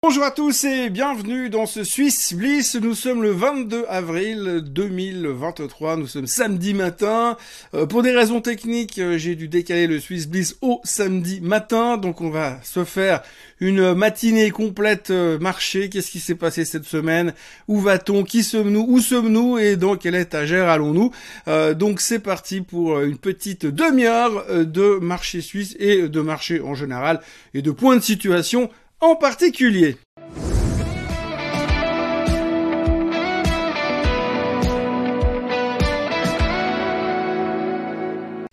Bonjour à tous et bienvenue dans ce Swiss Bliss. Nous sommes le 22 avril 2023. Nous sommes samedi matin. Euh, pour des raisons techniques, euh, j'ai dû décaler le Swiss Bliss au samedi matin. Donc on va se faire une matinée complète euh, marché. Qu'est-ce qui s'est passé cette semaine? Où va-t-on? Qui sommes-nous? Où sommes-nous? Et dans quelle étagère allons-nous? Donc c'est parti pour une petite demi-heure de marché suisse et de marché en général et de points de situation en particulier.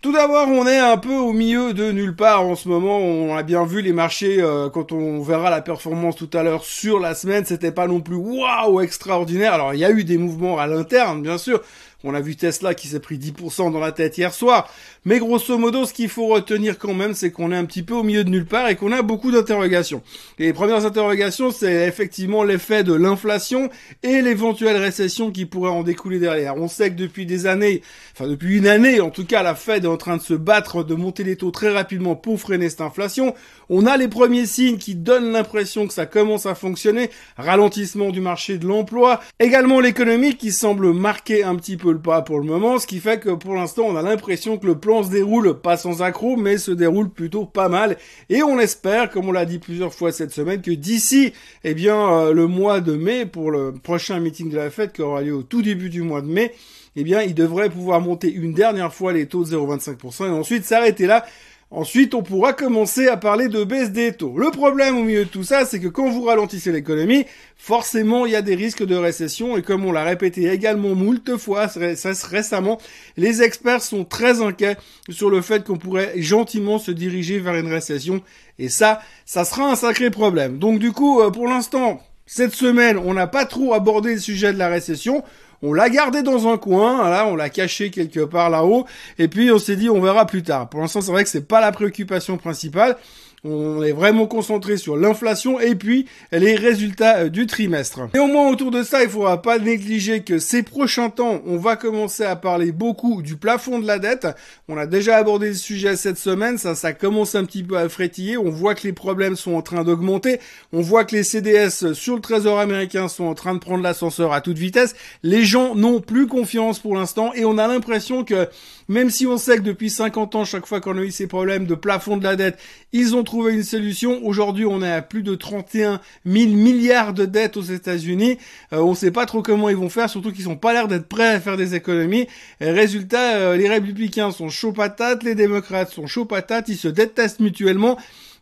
Tout d'abord, on est un peu au milieu de nulle part en ce moment. On a bien vu les marchés euh, quand on verra la performance tout à l'heure sur la semaine, c'était pas non plus waouh extraordinaire. Alors il y a eu des mouvements à l'interne, bien sûr. On a vu Tesla qui s'est pris 10% dans la tête hier soir. Mais grosso modo, ce qu'il faut retenir quand même, c'est qu'on est un petit peu au milieu de nulle part et qu'on a beaucoup d'interrogations. les premières interrogations, c'est effectivement l'effet de l'inflation et l'éventuelle récession qui pourrait en découler derrière. On sait que depuis des années, enfin depuis une année en tout cas, la Fed est en train de se battre, de monter les taux très rapidement pour freiner cette inflation. On a les premiers signes qui donnent l'impression que ça commence à fonctionner. Ralentissement du marché de l'emploi. Également l'économie qui semble marquer un petit peu pas pour le moment, ce qui fait que pour l'instant on a l'impression que le plan se déroule pas sans accroc, mais se déroule plutôt pas mal. Et on espère, comme on l'a dit plusieurs fois cette semaine, que d'ici, eh bien, euh, le mois de mai, pour le prochain meeting de la fête qui aura lieu au tout début du mois de mai, eh bien, il devrait pouvoir monter une dernière fois les taux de 0,25% et ensuite s'arrêter là Ensuite, on pourra commencer à parler de baisse des taux. Le problème au milieu de tout ça, c'est que quand vous ralentissez l'économie, forcément, il y a des risques de récession et comme on l'a répété également moult fois récemment, les experts sont très inquiets sur le fait qu'on pourrait gentiment se diriger vers une récession et ça, ça sera un sacré problème. Donc du coup, euh, pour l'instant, cette semaine, on n'a pas trop abordé le sujet de la récession. On l'a gardé dans un coin, là, on l'a caché quelque part là-haut, et puis on s'est dit on verra plus tard. Pour l'instant, c'est vrai que c'est pas la préoccupation principale. On est vraiment concentré sur l'inflation et puis les résultats euh, du trimestre. Et au moins autour de ça, il faudra pas négliger que ces prochains temps, on va commencer à parler beaucoup du plafond de la dette. On a déjà abordé le sujet cette semaine, ça, ça commence un petit peu à frétiller. On voit que les problèmes sont en train d'augmenter. On voit que les CDS sur le trésor américain sont en train de prendre l'ascenseur à toute vitesse. Les gens n'ont plus confiance pour l'instant et on a l'impression que même si on sait que depuis 50 ans, chaque fois qu'on a eu ces problèmes de plafond de la dette, ils ont trouvé une solution. Aujourd'hui, on est à plus de 31 000 milliards de dettes aux États-Unis. Euh, on ne sait pas trop comment ils vont faire, surtout qu'ils sont pas l'air d'être prêts à faire des économies. résultat, euh, les républicains sont chauds patates, les démocrates sont chauds patates, ils se détestent mutuellement.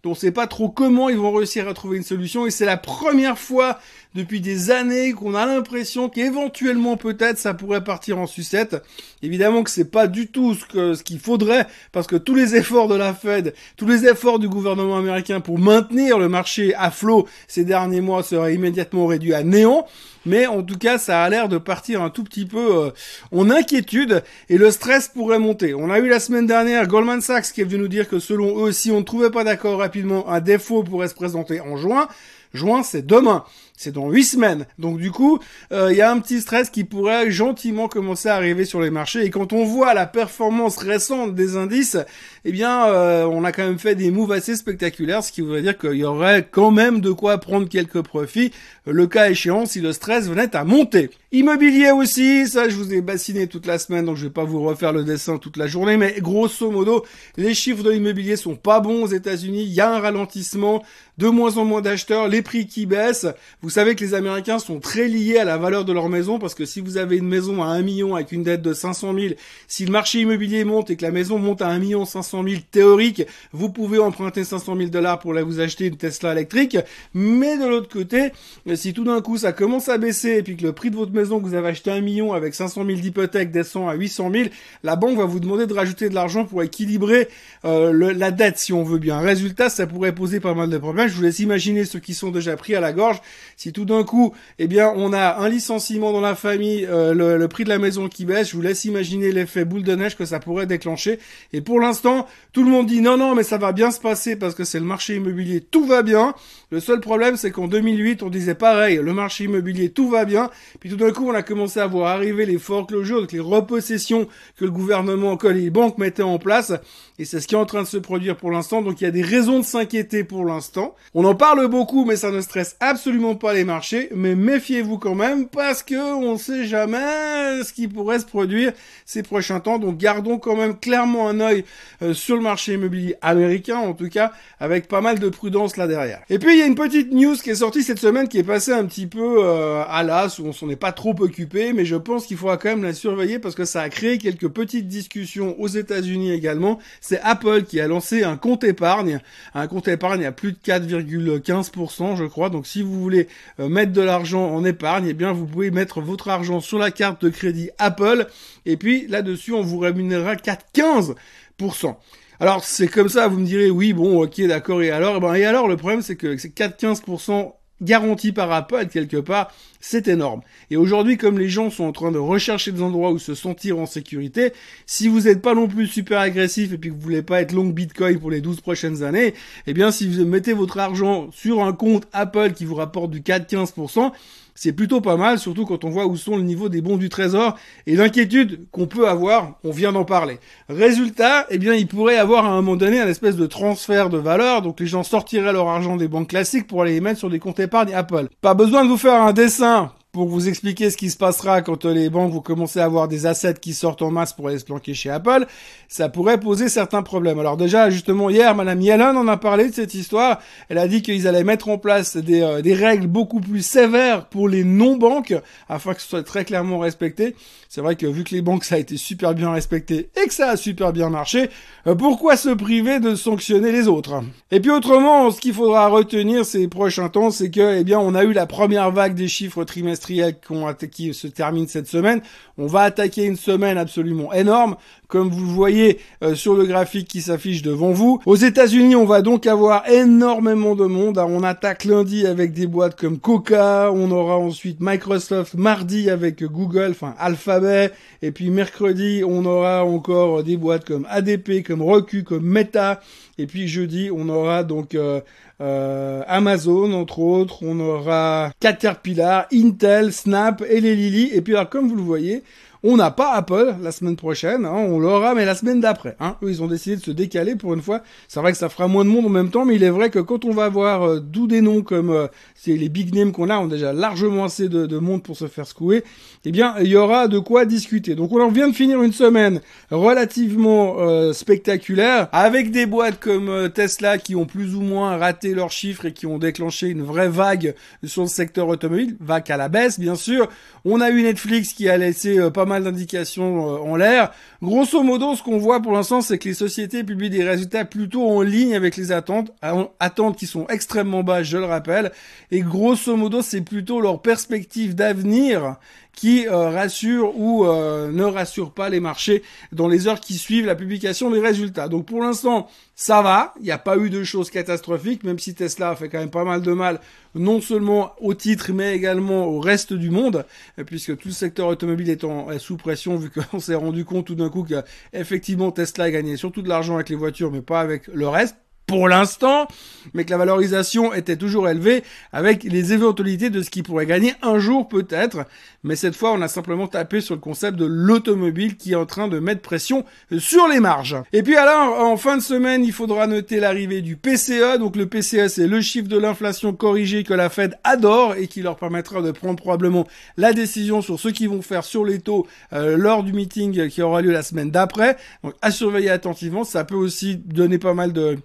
On sait pas trop comment ils vont réussir à trouver une solution et c'est la première fois depuis des années qu'on a l'impression qu'éventuellement peut-être ça pourrait partir en sucette. Évidemment que c'est pas du tout ce qu'il faudrait parce que tous les efforts de la Fed, tous les efforts du gouvernement américain pour maintenir le marché à flot ces derniers mois seraient immédiatement réduits à néant. Mais en tout cas, ça a l'air de partir un tout petit peu euh, en inquiétude et le stress pourrait monter. On a eu la semaine dernière Goldman Sachs qui est venu nous dire que selon eux, si on ne trouvait pas d'accord rapidement, un défaut pourrait se présenter en juin. Juin, c'est demain. C'est dans huit semaines. Donc du coup, euh, il y a un petit stress qui pourrait gentiment commencer à arriver sur les marchés. Et quand on voit la performance récente des indices, eh bien, euh, on a quand même fait des moves assez spectaculaires, ce qui voudrait dire qu'il y aurait quand même de quoi prendre quelques profits, le cas échéant si le stress venait à monter. Immobilier aussi, ça je vous ai bassiné toute la semaine, donc je vais pas vous refaire le dessin toute la journée, mais grosso modo, les chiffres de l'immobilier sont pas bons aux États-Unis. Il y a un ralentissement, de moins en moins d'acheteurs, les prix qui baissent. Vous savez que les Américains sont très liés à la valeur de leur maison parce que si vous avez une maison à 1 million avec une dette de 500 000, si le marché immobilier monte et que la maison monte à 1 million 500 000 théorique, vous pouvez emprunter 500 000 dollars pour vous acheter une Tesla électrique. Mais de l'autre côté, si tout d'un coup ça commence à baisser et puis que le prix de votre maison que vous avez acheté 1 million avec 500 000 d'hypothèque descend à 800 000, la banque va vous demander de rajouter de l'argent pour équilibrer euh, la dette si on veut bien. Résultat, ça pourrait poser pas mal de problèmes. Je vous laisse imaginer ceux qui sont déjà pris à la gorge. Si tout d'un coup, eh bien, on a un licenciement dans la famille, euh, le, prix de la maison qui baisse, je vous laisse imaginer l'effet boule de neige que ça pourrait déclencher. Et pour l'instant, tout le monde dit non, non, mais ça va bien se passer parce que c'est le marché immobilier, tout va bien. Le seul problème, c'est qu'en 2008, on disait pareil, le marché immobilier, tout va bien. Puis tout d'un coup, on a commencé à voir arriver les foreclosures, donc les repossessions que le gouvernement, que les banques mettaient en place. Et c'est ce qui est en train de se produire pour l'instant. Donc il y a des raisons de s'inquiéter pour l'instant. On en parle beaucoup, mais ça ne stresse absolument pas les marchés. Mais méfiez-vous quand même parce que on sait jamais ce qui pourrait se produire ces prochains temps. Donc gardons quand même clairement un œil euh, sur le marché immobilier américain, en tout cas, avec pas mal de prudence là derrière. Et puis il y a une petite news qui est sortie cette semaine qui est passée un petit peu euh, à l'as, où on s'en est pas trop occupé, mais je pense qu'il faudra quand même la surveiller parce que ça a créé quelques petites discussions aux États-Unis également. C'est Apple qui a lancé un compte épargne, un compte épargne à plus de 4,15%, je crois. Donc si vous voulez euh, mettre de l'argent en épargne, eh bien vous pouvez mettre votre argent sur la carte de crédit Apple, et puis là-dessus on vous rémunérera 4,15%. Alors c'est comme ça, vous me direz oui, bon, ok, d'accord, et alors, ben, et alors le problème c'est que c'est 4-15% garanti par Apple quelque part, c'est énorme. Et aujourd'hui, comme les gens sont en train de rechercher des endroits où se sentir en sécurité, si vous n'êtes pas non plus super agressif et puis que vous voulez pas être long Bitcoin pour les 12 prochaines années, eh bien si vous mettez votre argent sur un compte Apple qui vous rapporte du 4-15%, c'est plutôt pas mal, surtout quand on voit où sont le niveau des bons du trésor et l'inquiétude qu'on peut avoir, on vient d'en parler. Résultat, eh bien, il pourrait avoir à un moment donné un espèce de transfert de valeur, donc les gens sortiraient leur argent des banques classiques pour aller les mettre sur des comptes épargne Apple. Pas besoin de vous faire un dessin pour vous expliquer ce qui se passera quand les banques vont commencer à avoir des assets qui sortent en masse pour aller se planquer chez Apple, ça pourrait poser certains problèmes. Alors déjà, justement, hier, Madame Yellen en a parlé de cette histoire. Elle a dit qu'ils allaient mettre en place des, euh, des règles beaucoup plus sévères pour les non-banques, afin que ce soit très clairement respecté. C'est vrai que vu que les banques, ça a été super bien respecté et que ça a super bien marché, euh, pourquoi se priver de sanctionner les autres? Et puis autrement, ce qu'il faudra retenir ces prochains temps, c'est que, eh bien, on a eu la première vague des chiffres trimestriels qui se termine cette semaine. On va attaquer une semaine absolument énorme, comme vous voyez euh, sur le graphique qui s'affiche devant vous. Aux États-Unis, on va donc avoir énormément de monde. On attaque lundi avec des boîtes comme Coca, on aura ensuite Microsoft mardi avec Google, enfin Alphabet, et puis mercredi, on aura encore des boîtes comme ADP, comme Roku, comme Meta, et puis jeudi, on aura donc euh, euh, Amazon, entre autres, on aura Caterpillar, Intel, Snap et les Lily. Et puis alors, comme vous le voyez, on n'a pas Apple la semaine prochaine, hein, on l'aura, mais la semaine d'après. Hein. Eux, ils ont décidé de se décaler pour une fois. C'est vrai que ça fera moins de monde en même temps, mais il est vrai que quand on va avoir euh, d'où des noms comme euh, les big names qu'on a, on a déjà largement assez de, de, monde pour se faire secouer, eh bien, il y aura de quoi discuter. Donc, on vient de finir une semaine relativement euh, spectaculaire, avec des boîtes comme Tesla qui ont plus ou moins raté leurs chiffres et qui ont déclenché une vraie vague sur le secteur automobile, vague à la baisse, bien sûr. On a eu Netflix qui a laissé pas mal d'indications euh, en l'air. Grosso modo, ce qu'on voit pour l'instant, c'est que les sociétés publient des résultats plutôt en ligne avec les attentes, attentes qui sont extrêmement basses, je le rappelle. Et grosso modo, c'est plutôt leur perspective d'avenir qui euh, rassure ou euh, ne rassure pas les marchés dans les heures qui suivent la publication des résultats. Donc pour l'instant, ça va, il n'y a pas eu de choses catastrophiques, même si Tesla a fait quand même pas mal de mal, non seulement au titre, mais également au reste du monde, puisque tout le secteur automobile est, en, sous pression, vu qu'on s'est rendu compte tout d'un coup qu'effectivement Tesla a gagné surtout de l'argent avec les voitures, mais pas avec le reste pour l'instant, mais que la valorisation était toujours élevée avec les éventualités de ce qui pourrait gagner un jour peut-être. Mais cette fois, on a simplement tapé sur le concept de l'automobile qui est en train de mettre pression sur les marges. Et puis alors, en fin de semaine, il faudra noter l'arrivée du PCE. Donc le PCE, c'est le chiffre de l'inflation corrigé que la Fed adore et qui leur permettra de prendre probablement la décision sur ce qu'ils vont faire sur les taux euh, lors du meeting qui aura lieu la semaine d'après. Donc à surveiller attentivement. Ça peut aussi donner pas mal de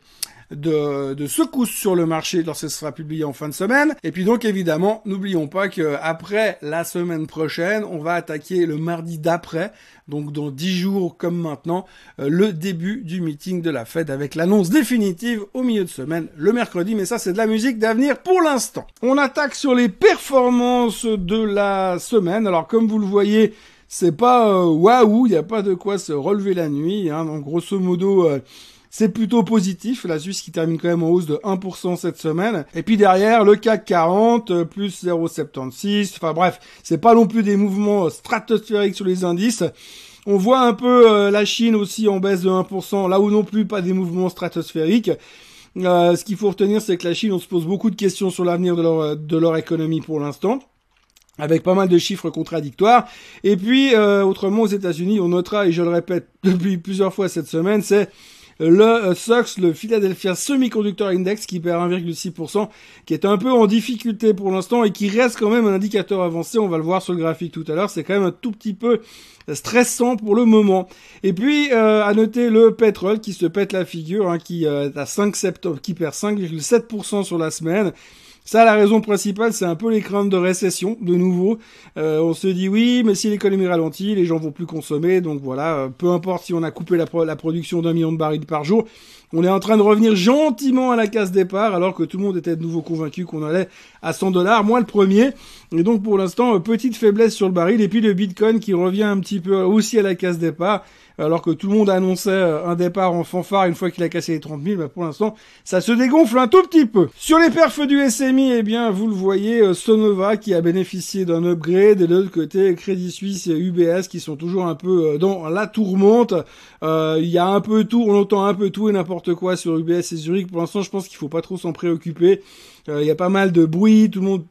de, de secousses sur le marché lorsque ce sera publié en fin de semaine. Et puis donc évidemment, n'oublions pas que après la semaine prochaine, on va attaquer le mardi d'après, donc dans dix jours comme maintenant, euh, le début du meeting de la Fed avec l'annonce définitive au milieu de semaine, le mercredi. Mais ça, c'est de la musique d'avenir pour l'instant. On attaque sur les performances de la semaine. Alors comme vous le voyez, c'est pas euh, waouh, il n'y a pas de quoi se relever la nuit. Hein. Donc grosso modo. Euh, c'est plutôt positif. La Suisse qui termine quand même en hausse de 1% cette semaine. Et puis derrière, le CAC 40, euh, plus 0,76. Enfin bref, c'est pas non plus des mouvements stratosphériques sur les indices. On voit un peu euh, la Chine aussi en baisse de 1%, là où non plus pas des mouvements stratosphériques. Euh, ce qu'il faut retenir, c'est que la Chine, on se pose beaucoup de questions sur l'avenir de leur, de leur économie pour l'instant avec pas mal de chiffres contradictoires. Et puis, autrement, aux États-Unis, on notera, et je le répète depuis plusieurs fois cette semaine, c'est le SOX, le Philadelphia Semiconductor Index, qui perd 1,6%, qui est un peu en difficulté pour l'instant et qui reste quand même un indicateur avancé. On va le voir sur le graphique tout à l'heure. C'est quand même un tout petit peu stressant pour le moment. Et puis euh, à noter le pétrole qui se pète la figure, hein, qui euh, à 5 septembre, qui perd 5,7% sur la semaine. Ça, la raison principale, c'est un peu les craintes de récession, de nouveau. Euh, on se dit oui, mais si l'économie ralentit, les gens vont plus consommer. Donc voilà, euh, peu importe si on a coupé la, la production d'un million de barils par jour, on est en train de revenir gentiment à la case départ, alors que tout le monde était de nouveau convaincu qu'on allait à 100 dollars, moi le premier. Et donc pour l'instant, euh, petite faiblesse sur le baril, et puis le Bitcoin qui revient un petit peu aussi à la case départ alors que tout le monde annonçait euh, un départ en fanfare une fois qu'il a cassé les 30 000, bah pour l'instant, ça se dégonfle un tout petit peu. Sur les perfs du SMI, eh bien, vous le voyez, euh, Sonova qui a bénéficié d'un upgrade, et de l'autre côté, Crédit Suisse et UBS qui sont toujours un peu euh, dans la tourmente. Il y a un peu tout, on entend un peu tout et n'importe quoi sur UBS et Zurich. Pour l'instant, je pense qu'il faut pas trop s'en préoccuper. Il y a pas mal de bruit, tout le monde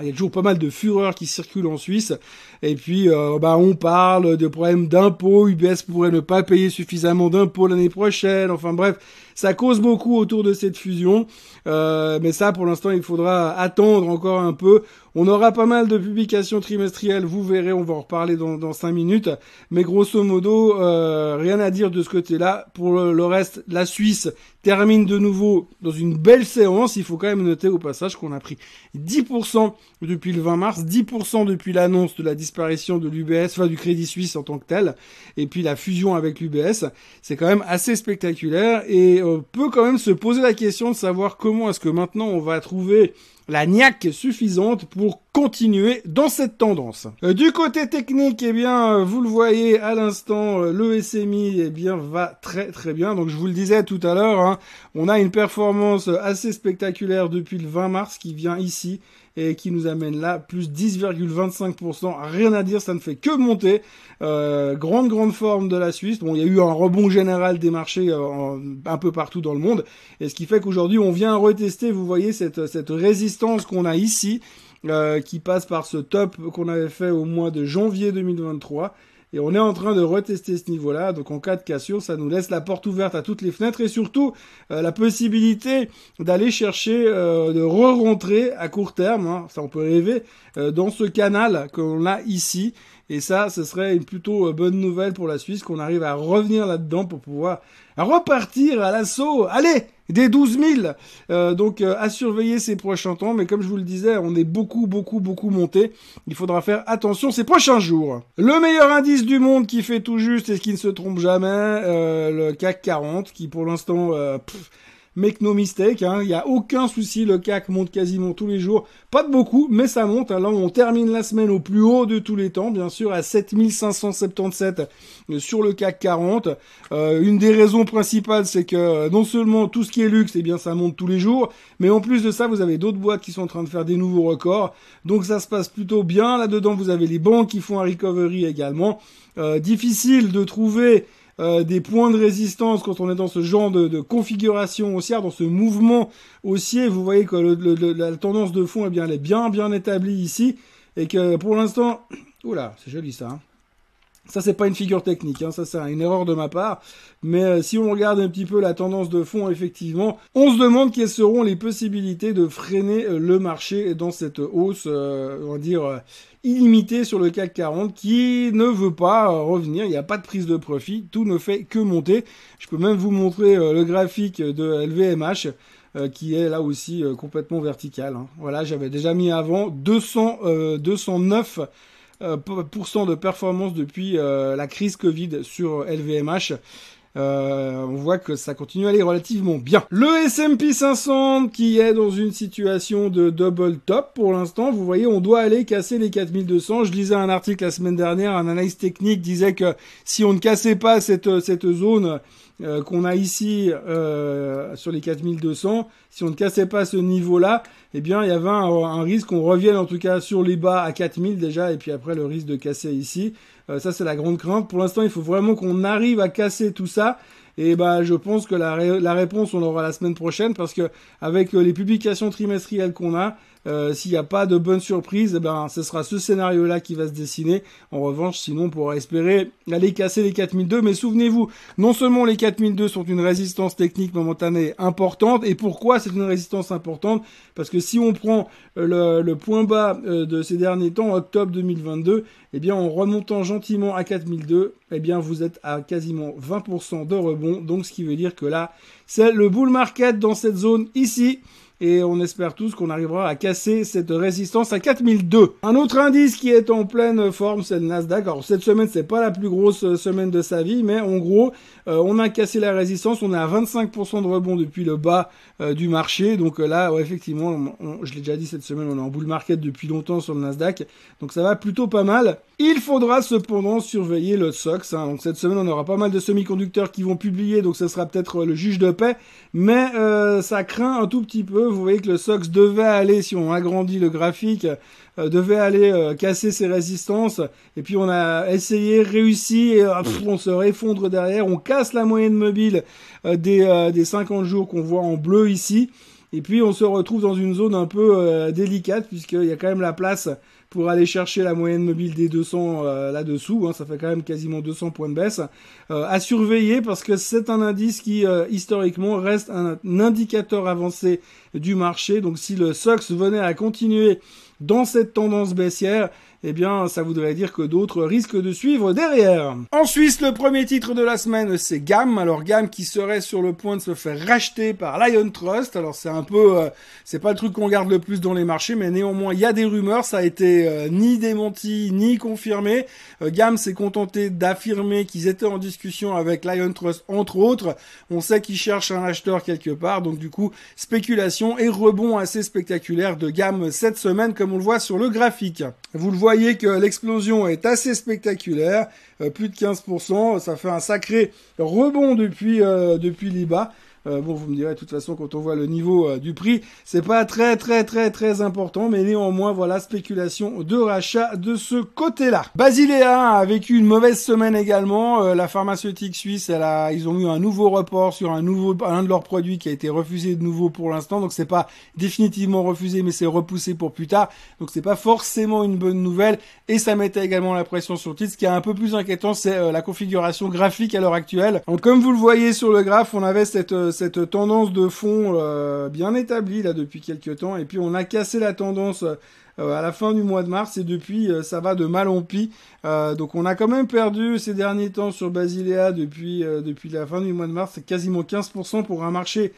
il y a toujours pas mal de fureurs qui circulent en Suisse. Et puis, euh, bah, on parle de problèmes d'impôts. UBS pourrait ne pas payer suffisamment d'impôts l'année prochaine. Enfin bref, ça cause beaucoup autour de cette fusion. Euh, mais ça, pour l'instant, il faudra attendre encore un peu. On aura pas mal de publications trimestrielles, vous verrez, on va en reparler dans, dans 5 minutes. Mais grosso modo, euh, rien à dire de ce côté-là. Pour le, reste, la Suisse termine de nouveau dans une belle séance. Il faut quand même noter au passage qu'on a pris 10% depuis le 20 mars, 10% depuis l'annonce de la disparition de l'UBS, enfin du Crédit Suisse en tant que tel, et puis la fusion avec l'UBS. C'est quand même assez spectaculaire et on peut quand même se poser la question de savoir comment est-ce que maintenant on va trouver la niaque suffisante pour continuer dans cette tendance. Euh, du côté technique, eh bien, vous le voyez à l'instant, euh, le SMI, eh bien, va très très bien. Donc, je vous le disais tout à l'heure, hein, on a une performance assez spectaculaire depuis le 20 mars qui vient ici et qui nous amène là, plus 10,25%. Rien à dire, ça ne fait que monter. Euh, grande, grande forme de la Suisse. Bon, il y a eu un rebond général des marchés euh, un peu partout dans le monde. Et ce qui fait qu'aujourd'hui, on vient retester, vous voyez, cette, cette résistance qu'on a ici. Euh, qui passe par ce top qu'on avait fait au mois de janvier 2023 et on est en train de retester ce niveau-là. Donc en cas de cassure, ça nous laisse la porte ouverte à toutes les fenêtres et surtout euh, la possibilité d'aller chercher, euh, de re-rentrer à court terme, hein, ça on peut rêver, dans ce canal qu'on a ici. Et ça, ce serait une plutôt bonne nouvelle pour la Suisse qu'on arrive à revenir là-dedans pour pouvoir repartir à l'assaut. Allez des 12 000. Euh, donc euh, à surveiller ces prochains temps. Mais comme je vous le disais, on est beaucoup, beaucoup, beaucoup monté. Il faudra faire attention ces prochains jours. Le meilleur indice du monde qui fait tout juste et qui ne se trompe jamais, euh, le CAC 40, qui pour l'instant... Make no mistake, hein, il n'y a aucun souci, le CAC monte quasiment tous les jours. Pas de beaucoup, mais ça monte. Alors on termine la semaine au plus haut de tous les temps, bien sûr, à 7577 sur le CAC 40. Euh, une des raisons principales, c'est que euh, non seulement tout ce qui est luxe, eh bien ça monte tous les jours, mais en plus de ça, vous avez d'autres boîtes qui sont en train de faire des nouveaux records. Donc ça se passe plutôt bien. Là-dedans, vous avez les banques qui font un recovery également. Euh, difficile de trouver euh, des points de résistance quand on est dans ce genre de, configuration haussière, dans ce mouvement haussier. Vous voyez que la tendance de fond, eh bien, elle est bien bien établie ici et que pour l'instant, oula, c'est joli ça. Hein. Ça, c'est pas une figure technique, hein, ça c'est une erreur de ma part. Mais euh, si on regarde un petit peu la tendance de fond, effectivement, on se demande quelles seront les possibilités de freiner euh, le marché dans cette hausse, on va dire, illimité sur le CAC 40 qui ne veut pas euh, revenir. Il n'y a pas de prise de profit. Tout ne fait que monter. Je peux même vous montrer euh, le graphique de LVMH euh, qui est là aussi complètement vertical. Hein. Voilà, j'avais déjà mis avant 200, 209% de performance depuis la crise Covid sur LVMH. Euh, on voit que ça continue à aller relativement bien. Le S&P 500 qui est dans une situation de double top pour l'instant. Vous voyez, on doit aller casser les 4200. Je lisais un article la semaine dernière, un analyse technique disait que si on ne cassait pas cette, zone euh, qu'on a ici euh, sur les 4200, si on ne cassait pas ce niveau-là, eh bien, il y avait un, un risque qu'on revienne en tout cas sur les bas à 4000 déjà, et puis après le risque de casser ici. Euh, ça, c'est la grande crainte. Pour l'instant, il faut vraiment qu'on arrive à casser tout ça. Et bah, je pense que la, réponse, on l'aura la semaine prochaine parce que avec euh, les publications trimestrielles qu'on a, Euh, s'il n'y a pas de bonne surprise, eh ben, ce sera ce scénario-là qui va se dessiner. En revanche, sinon, on pourra espérer aller casser les 4002. Mais souvenez-vous, non seulement les 4002 sont une résistance technique momentanée importante, et pourquoi c'est une résistance importante? Parce que si on prend le, le point bas euh, de ces derniers temps, octobre 2022, eh bien, en remontant gentiment à 4002, eh bien, vous êtes à quasiment 20% de rebond. Donc, ce qui veut dire que là, c'est le bull market dans cette zone ici et on espère tous qu'on arrivera à casser cette résistance à 4002. Un autre indice qui est en pleine forme, c'est le Nasdaq. Alors cette semaine, c'est pas la plus grosse euh, semaine de sa vie, mais en gros, euh, on a cassé la résistance, on est à 25% de rebond depuis le bas euh, du marché. Donc là, effectivement, je l'ai déjà dit cette semaine, on est en bull market depuis longtemps sur le Nasdaq, donc ça va plutôt pas mal. Il faudra cependant surveiller le SOX. Hein. Donc cette semaine, on aura pas mal de semi-conducteurs qui vont publier, donc ce sera peut-être le juge de paix, mais ça craint un tout petit peu vous voyez que le SOX devait aller, si on agrandit le graphique, euh, devait aller euh, casser ses résistances. Et puis on a essayé, réussi, et euh, on se réfondre derrière. On casse la moyenne mobile des, des 50 jours qu'on voit en bleu ici. Et puis on se retrouve dans une zone un peu délicate puisqu'il y a quand même la place pour aller chercher la moyenne mobile des 200 euh, là-dessous. Hein, ça fait quand même quasiment 200 points de baisse. Euh, à surveiller parce que c'est un indice qui, euh, historiquement, reste un, indicateur avancé du marché. Donc si le SOX venait à continuer dans cette tendance baissière, eh bien, ça voudrait dire que d'autres risquent de suivre derrière. En Suisse, le premier titre de la semaine, c'est GAM. Alors, GAM qui serait sur le point de se faire racheter par Lion Trust. Alors, c'est un peu, euh, c'est pas le truc qu'on garde le plus dans les marchés, mais néanmoins, il y a des rumeurs. Ça a été euh, ni démenti, ni confirmé. Euh, GAM s'est contenté d'affirmer qu'ils étaient en discussion avec Lion Trust, entre autres. On sait qu'ils cherchent un acheteur quelque part. Donc, du coup, spéculation et rebond assez spectaculaire de GAM cette semaine, comme on le voit sur le graphique. Vous le voyez voyez que l'explosion est assez spectaculaire, euh, plus de 15%, ça fait un sacré rebond depuis, euh, depuis l'IBA. Euh, bon, vous me direz de toute façon quand on voit le niveau euh, du prix, c'est pas très très très très important, mais néanmoins voilà spéculation de rachat de ce côté-là. Basilea a vécu une mauvaise semaine également. Euh, la pharmaceutique suisse, elle a, ils ont eu un nouveau report sur un nouveau un de leurs produits qui a été refusé de nouveau pour l'instant, donc c'est pas définitivement refusé, mais c'est repoussé pour plus tard. Donc c'est pas forcément une bonne nouvelle et ça mettait également la pression sur le titre. Ce qui est un peu plus inquiétant, c'est la configuration graphique à l'heure actuelle. Donc comme vous le voyez sur le graphe, on avait cette cette tendance de fond euh, bien établie là depuis quelques temps. Et puis on a cassé la tendance euh, à la fin du mois de mars. Et depuis euh, ça va de mal en pis. donc on a quand même perdu ces derniers temps sur Basilea depuis depuis la fin du mois de mars, c'est quasiment 15% pour un marché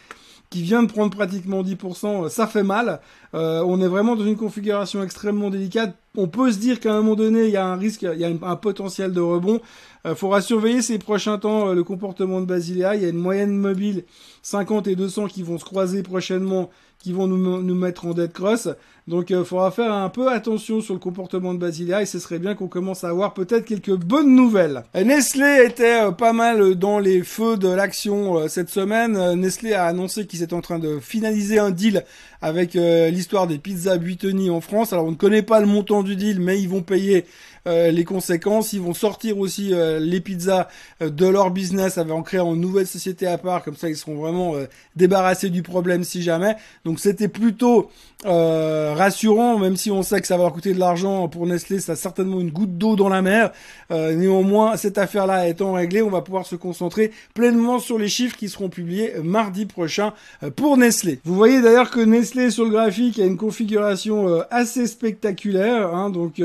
qui vient de prendre pratiquement 10%, ça fait mal. on est vraiment dans une configuration extrêmement délicate. On peut se dire qu'à un moment donné, il y a un risque, il y a un potentiel de rebond. Il faudra surveiller ces prochains temps le comportement de Basilea. Il y a une moyenne mobile 50 et 200 qui vont se croiser prochainement, qui vont nous, nous mettre en dead cross. Donc il euh, faudra faire un peu attention sur le comportement de Basilia et ce serait bien qu'on commence à avoir peut-être quelques bonnes nouvelles. Nestlé était euh, pas mal dans les feux de l'action euh, cette semaine. Nestlé a annoncé qu'ils étaient en train de finaliser un deal avec l'histoire des pizzas Buitoni en France. Alors on ne connaît pas le montant du deal, mais ils vont payer les conséquences. Ils vont sortir aussi les pizzas de leur business en créant une nouvelle société à part. Comme ça, ils seront vraiment débarrassés du problème si jamais. Donc c'était plutôt rassurant, même si on sait que ça va leur coûter de l'argent pour Nestlé, ça a certainement une goutte d'eau dans la mer. Euh, néanmoins, cette affaire-là étant réglée, on va pouvoir se concentrer pleinement sur les chiffres qui seront publiés mardi prochain euh, pour Nestlé. Vous voyez d'ailleurs que Nestlé sur le graphique a une configuration euh, assez spectaculaire, hein, donc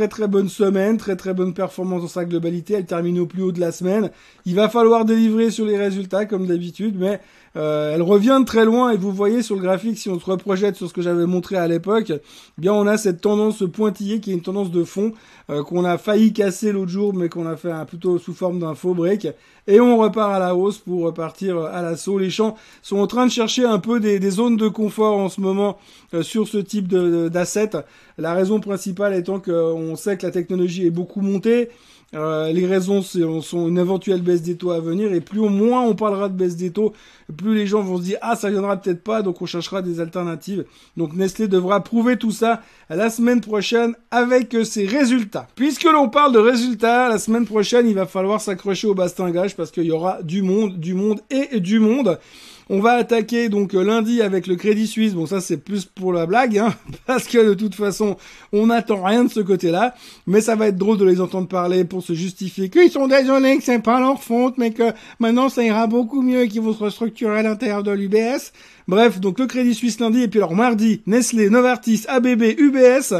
très très bonne semaine, très très bonne performance dans sa globalité, elle termine au plus haut de la semaine. Il va falloir délivrer sur les résultats comme d'habitude, mais euh, elle revient de très loin et vous voyez sur le graphique, si on se reprojette sur ce que j'avais montré à l'époque, eh bien on a cette tendance pointillée qui est une tendance de fond euh, qu'on a failli casser l'autre jour, mais qu'on a fait plutôt sous forme d'un faux break. Et on repart à la hausse pour repartir à l'assaut. Les champs sont en train de chercher un peu des, zones de confort en ce moment euh, sur ce type d'assets. La raison principale étant qu'on sait que la technologie est beaucoup montée. Euh, les raisons sont une éventuelle baisse des taux à venir et plus au moins on parlera de baisse des taux, plus les gens vont se dire ah ça viendra peut-être pas donc on cherchera des alternatives. Donc Nestlé devra prouver tout ça la semaine prochaine avec ses résultats. Puisque l'on parle de résultats, la semaine prochaine il va falloir s'accrocher au bastingage parce qu'il y aura du monde, du monde et du monde. On va attaquer donc lundi avec le Crédit Suisse. Bon, ça c'est plus pour la blague, hein, parce que de toute façon, on n'attend rien de ce côté-là. Mais ça va être drôle de les entendre parler pour se justifier qu'ils sont désolés, que c'est pas leur faute, mais que maintenant ça ira beaucoup mieux et qu'ils vont se restructurer à l'intérieur de l'UBS. Bref, donc le Crédit Suisse lundi et puis alors mardi, Nestlé, Novartis, ABB, UBS.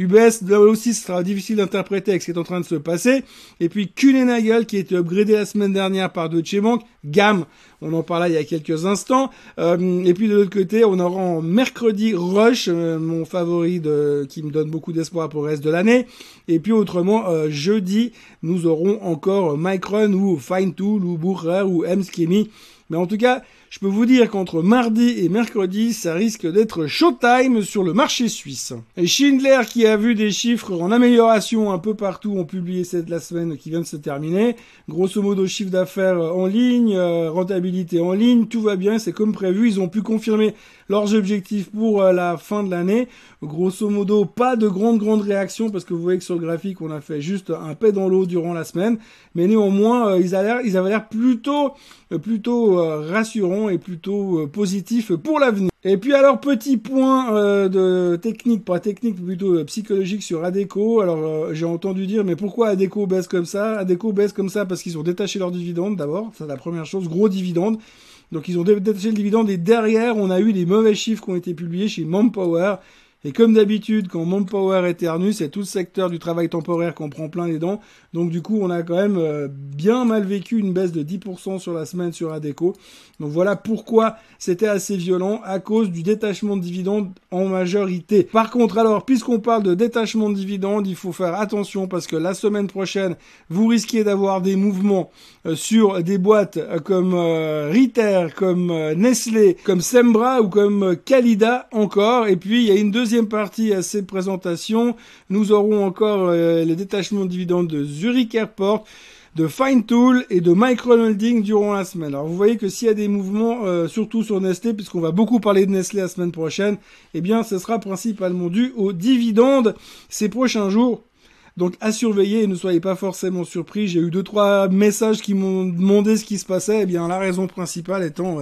UBS, là aussi, ce sera difficile d'interpréter avec ce qui est en train de se passer. Et puis, Kuehne+Nagel, qui a été upgradé la semaine dernière par Deutsche Bank. GAM, on en parlait il y a quelques instants. Euh, et puis, de l'autre côté, on aura en mercredi Rush, mon favori de, qui me donne beaucoup d'espoir pour le reste de l'année. Et puis, autrement, euh, jeudi, nous aurons encore Micron ou Fine Tool ou Bucher ou M-Schemi. Mais en tout cas, je peux vous dire qu'entre mardi et mercredi, ça risque d'être showtime sur le marché suisse. Et Schindler, qui a vu des chiffres en amélioration un peu partout, ont publié cette la semaine qui vient de se terminer. Grosso modo, chiffre d'affaires en ligne, euh, rentabilité en ligne, tout va bien, c'est comme prévu. Ils ont pu confirmer leurs objectifs pour euh, la fin de l'année. Grosso modo, pas de grande grande réaction parce que vous voyez que sur le graphique, on a fait juste un paix dans l'eau durant la semaine. Mais néanmoins, euh, ils, ils avaient l'air plutôt, plutôt rassurants et plutôt euh, positif pour l'avenir. Et puis alors petit point euh, de technique, pas technique, plutôt euh, psychologique sur Adeco. Alors j'ai entendu dire mais pourquoi Adeco baisse comme ça? Adeco baisse comme ça parce qu'ils ont détaché leurs dividendes d'abord, c'est la première chose, gros dividendes. Donc ils ont détaché le dividende et derrière on a eu les mauvais chiffres qui ont été publiés chez Manpower et comme d'habitude, quand Manpower éternue, c'est tout le secteur du travail temporaire qu'on prend plein les dents. Donc du coup, on a quand même euh, bien mal vécu une baisse de 10% sur la semaine sur Adeco. Donc voilà pourquoi c'était assez violent à cause du détachement de dividendes en majorité. Par contre, alors, puisqu'on parle de détachement de dividendes, il faut faire attention parce que la semaine prochaine, vous risquez d'avoir des mouvements euh, sur des boîtes euh, comme Ritter, comme Nestlé, comme Sembra ou comme Calida encore. Et puis, il y a une deuxième partie à cette présentation, nous aurons encore les détachements de dividendes de Zurich Airport, de Fine Tool et de Micro Holding durant la semaine. Alors vous voyez que s'il y a des mouvements, euh, surtout sur Nestlé, puisqu'on va beaucoup parler de Nestlé la semaine prochaine, eh bien ce sera principalement dû aux dividendes ces prochains jours. Donc à surveiller et ne soyez pas forcément surpris. J'ai eu deux trois messages qui m'ont demandé ce qui se passait. Eh bien la raison principale étant,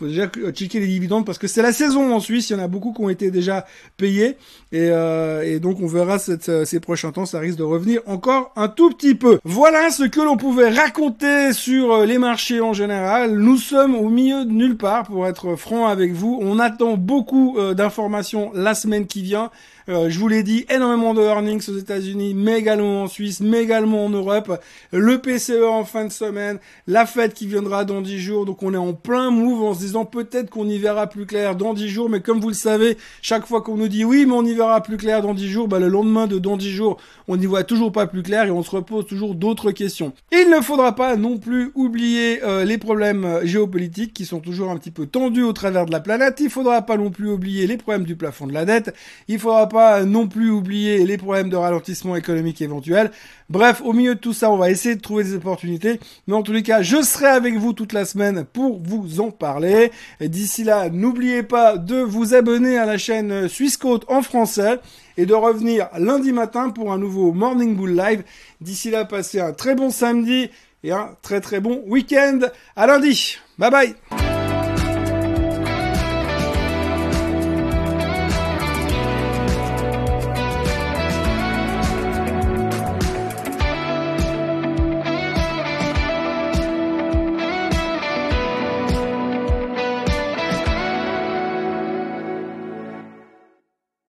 faut déjà checker les dividendes parce que c'est la saison en Suisse. Il y en a beaucoup qui ont été déjà payés et, euh, donc on verra euh, ces prochains temps. Ça risque de revenir encore un tout petit peu. Voilà ce que l'on pouvait raconter sur euh, les marchés en général. Nous sommes au milieu de nulle part pour être franc avec vous. On attend beaucoup d'informations la semaine qui vient. Euh, je vous l'ai dit, énormément de earnings aux États-Unis, mais également en Suisse, mais également en Europe. Le PCE en fin de semaine, la fête qui viendra dans 10 jours. Donc on est en plein move disant peut-être qu'on y verra plus clair dans 10 jours. Mais comme vous le savez, chaque fois qu'on nous dit oui, mais on y verra plus clair dans 10 jours, bah, le lendemain de dans 10 jours, on n'y voit toujours pas plus clair et on se repose toujours d'autres questions. Il ne faudra pas non plus oublier euh, les problèmes euh, géopolitiques qui sont toujours un petit peu tendus au travers de la planète. Il faudra pas non plus oublier les problèmes du plafond de la dette. Il faudra pas non plus oublier les problèmes de ralentissement économique éventuel. Bref, au milieu de tout ça, on va essayer de trouver des opportunités. Mais en tous les cas, je serai avec vous toute la semaine pour vous en D'ici là, n'oubliez pas de vous abonner à la chaîne Suisse Côte en français et de revenir lundi matin pour un nouveau Morning Bull Live. D'ici là, passez un très bon samedi et un très très bon week-end. À lundi. Bye bye.